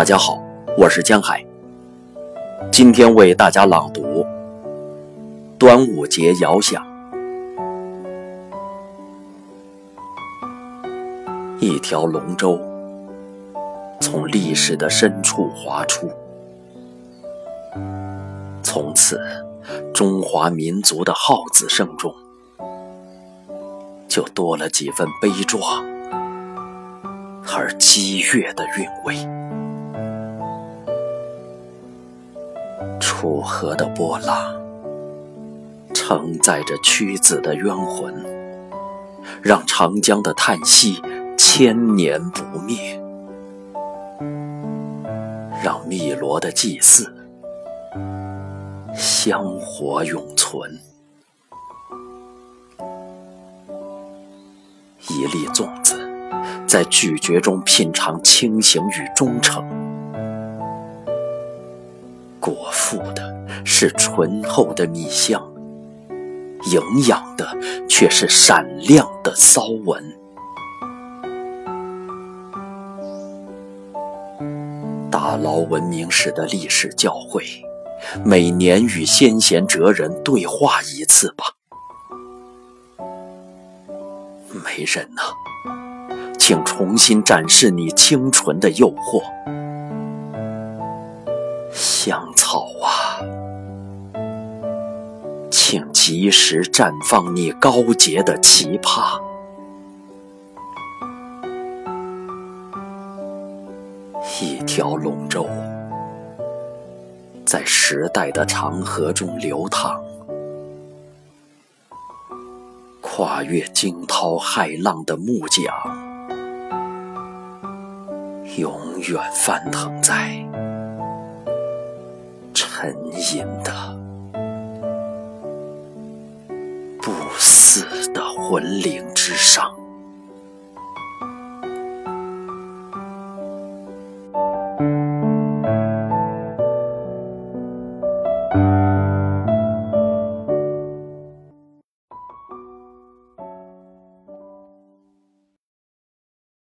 大家好，我是江海。今天为大家朗读《端午节遥想》。一条龙舟从历史的深处划出，从此，中华民族的号子声中就多了几分悲壮而激越的韵味。楚河的波浪，承载着屈子的冤魂，让长江的叹息千年不灭，让汨罗的祭祀香火永存。一粒粽子，在咀嚼中品尝清醒与忠诚。果腹的是醇厚的米香，营养的却是闪亮的骚纹。大劳文明史的历史教诲，每年与先贤哲人对话一次吧。美人呐，请重新展示你清纯的诱惑。香及时绽放你高洁的奇葩。一条龙舟在时代的长河中流淌，跨越惊涛骇浪的木桨，永远翻腾在。沉吟的、不死的魂灵之上。